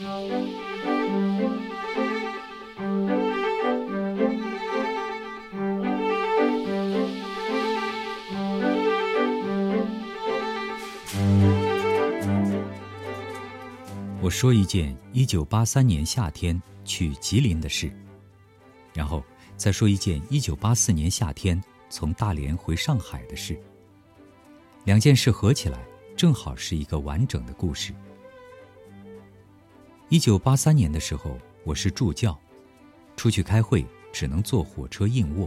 我说一件一九八三年夏天去吉林的事，然后再说一件一九八四年夏天从大连回上海的事。两件事合起来，正好是一个完整的故事。一九八三年的时候，我是助教，出去开会只能坐火车硬卧，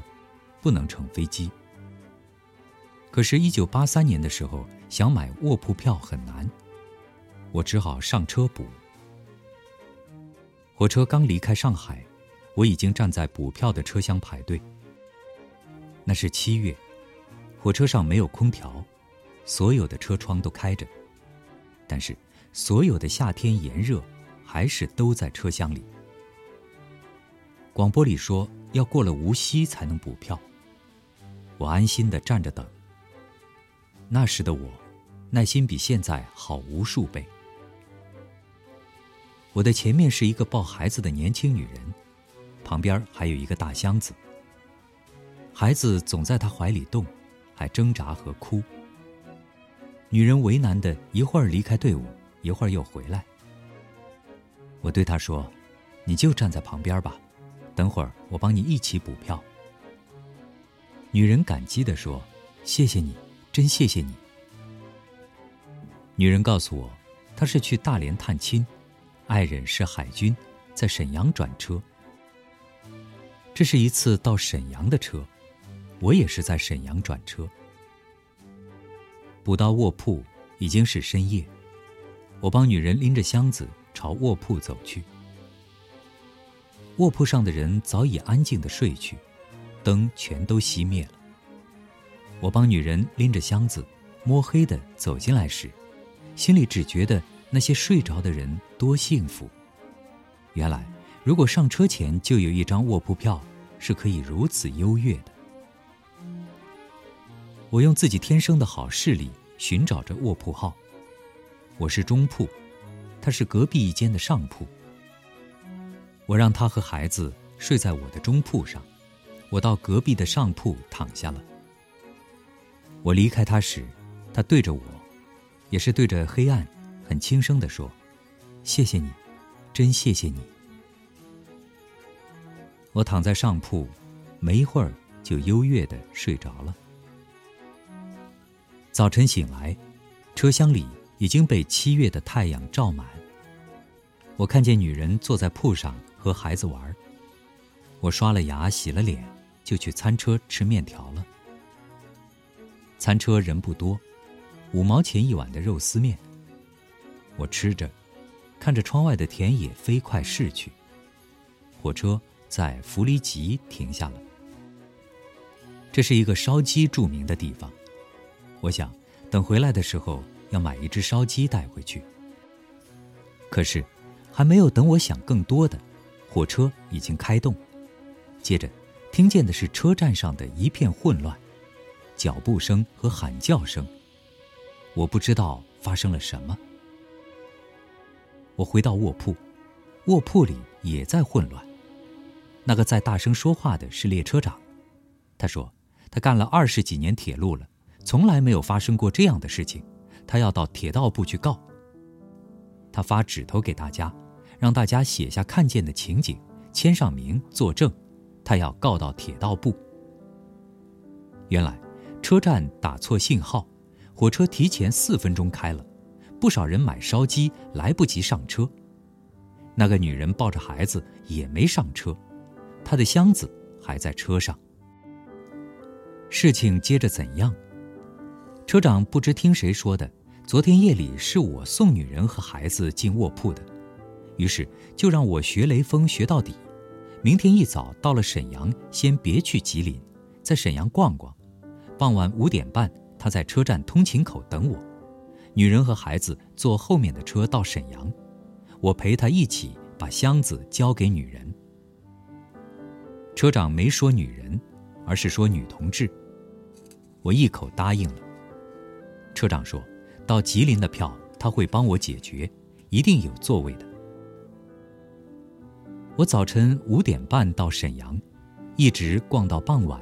不能乘飞机。可是，一九八三年的时候，想买卧铺票很难。我只好上车补。火车刚离开上海，我已经站在补票的车厢排队。那是七月，火车上没有空调，所有的车窗都开着，但是所有的夏天炎热还是都在车厢里。广播里说要过了无锡才能补票，我安心的站着等。那时的我，耐心比现在好无数倍。我的前面是一个抱孩子的年轻女人，旁边还有一个大箱子。孩子总在她怀里动，还挣扎和哭。女人为难的一会儿离开队伍，一会儿又回来。我对她说：“你就站在旁边吧，等会儿我帮你一起补票。”女人感激地说：“谢谢你，真谢谢你。”女人告诉我，她是去大连探亲。爱人是海军，在沈阳转车。这是一次到沈阳的车，我也是在沈阳转车。补到卧铺已经是深夜，我帮女人拎着箱子朝卧铺走去。卧铺上的人早已安静的睡去，灯全都熄灭了。我帮女人拎着箱子，摸黑的走进来时，心里只觉得。那些睡着的人多幸福！原来，如果上车前就有一张卧铺票，是可以如此优越的。我用自己天生的好视力寻找着卧铺号。我是中铺，他是隔壁一间的上铺。我让他和孩子睡在我的中铺上，我到隔壁的上铺躺下了。我离开他时，他对着我，也是对着黑暗。很轻声地说：“谢谢你，真谢谢你。”我躺在上铺，没一会儿就优越的睡着了。早晨醒来，车厢里已经被七月的太阳照满。我看见女人坐在铺上和孩子玩。我刷了牙，洗了脸，就去餐车吃面条了。餐车人不多，五毛钱一碗的肉丝面。我吃着，看着窗外的田野飞快逝去。火车在弗里吉停下了。这是一个烧鸡著名的地方。我想，等回来的时候要买一只烧鸡带回去。可是，还没有等我想更多的，火车已经开动。接着，听见的是车站上的一片混乱，脚步声和喊叫声。我不知道发生了什么。我回到卧铺，卧铺里也在混乱。那个在大声说话的是列车长，他说他干了二十几年铁路了，从来没有发生过这样的事情，他要到铁道部去告。他发纸头给大家，让大家写下看见的情景，签上名作证，他要告到铁道部。原来车站打错信号，火车提前四分钟开了。不少人买烧鸡来不及上车，那个女人抱着孩子也没上车，她的箱子还在车上。事情接着怎样？车长不知听谁说的，昨天夜里是我送女人和孩子进卧铺的，于是就让我学雷锋学到底。明天一早到了沈阳，先别去吉林，在沈阳逛逛，傍晚五点半他在车站通勤口等我。女人和孩子坐后面的车到沈阳，我陪他一起把箱子交给女人。车长没说女人，而是说女同志。我一口答应了。车长说，到吉林的票他会帮我解决，一定有座位的。我早晨五点半到沈阳，一直逛到傍晚。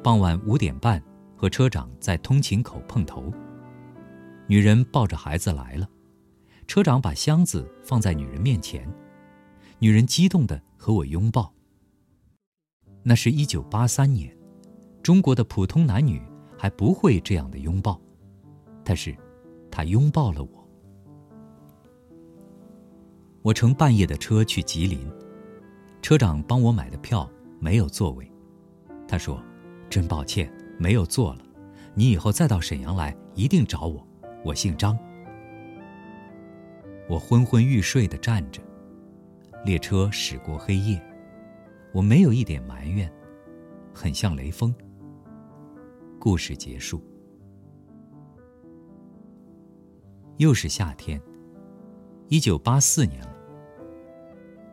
傍晚五点半，和车长在通勤口碰头。女人抱着孩子来了，车长把箱子放在女人面前，女人激动的和我拥抱。那是一九八三年，中国的普通男女还不会这样的拥抱，但是，他拥抱了我。我乘半夜的车去吉林，车长帮我买的票没有座位，他说。真抱歉，没有座了。你以后再到沈阳来，一定找我。我姓张。我昏昏欲睡的站着，列车驶过黑夜，我没有一点埋怨，很像雷锋。故事结束。又是夏天，一九八四年了。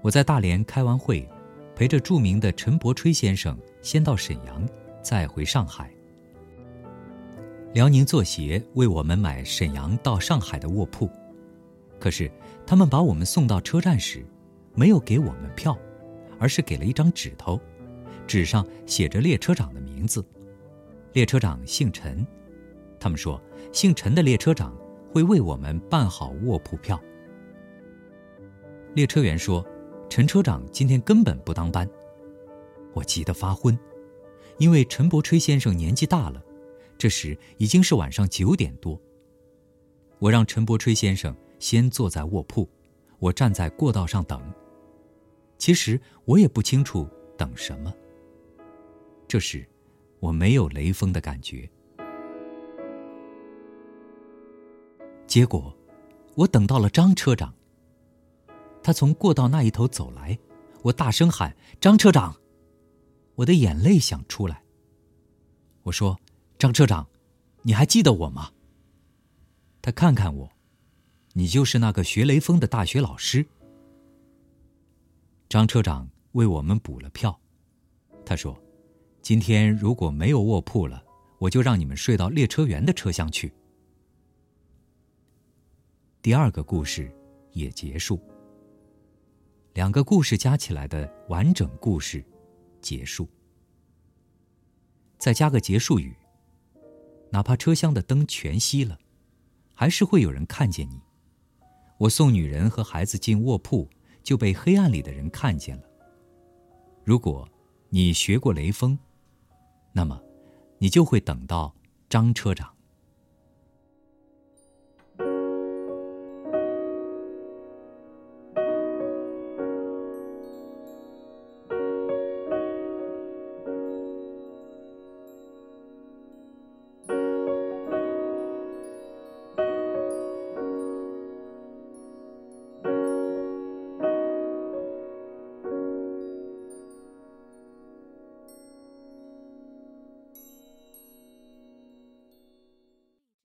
我在大连开完会，陪着著名的陈伯吹先生先到沈阳。再回上海，辽宁作协为我们买沈阳到上海的卧铺，可是他们把我们送到车站时，没有给我们票，而是给了一张纸头，纸上写着列车长的名字，列车长姓陈，他们说姓陈的列车长会为我们办好卧铺票。列车员说，陈车长今天根本不当班，我急得发昏。因为陈伯吹先生年纪大了，这时已经是晚上九点多。我让陈伯吹先生先坐在卧铺，我站在过道上等。其实我也不清楚等什么。这时，我没有雷锋的感觉。结果，我等到了张车长。他从过道那一头走来，我大声喊：“张车长！”我的眼泪想出来。我说：“张车长，你还记得我吗？”他看看我，你就是那个学雷锋的大学老师。张车长为我们补了票，他说：“今天如果没有卧铺了，我就让你们睡到列车员的车厢去。”第二个故事也结束。两个故事加起来的完整故事。结束，再加个结束语。哪怕车厢的灯全熄了，还是会有人看见你。我送女人和孩子进卧铺，就被黑暗里的人看见了。如果你学过雷锋，那么你就会等到张车长。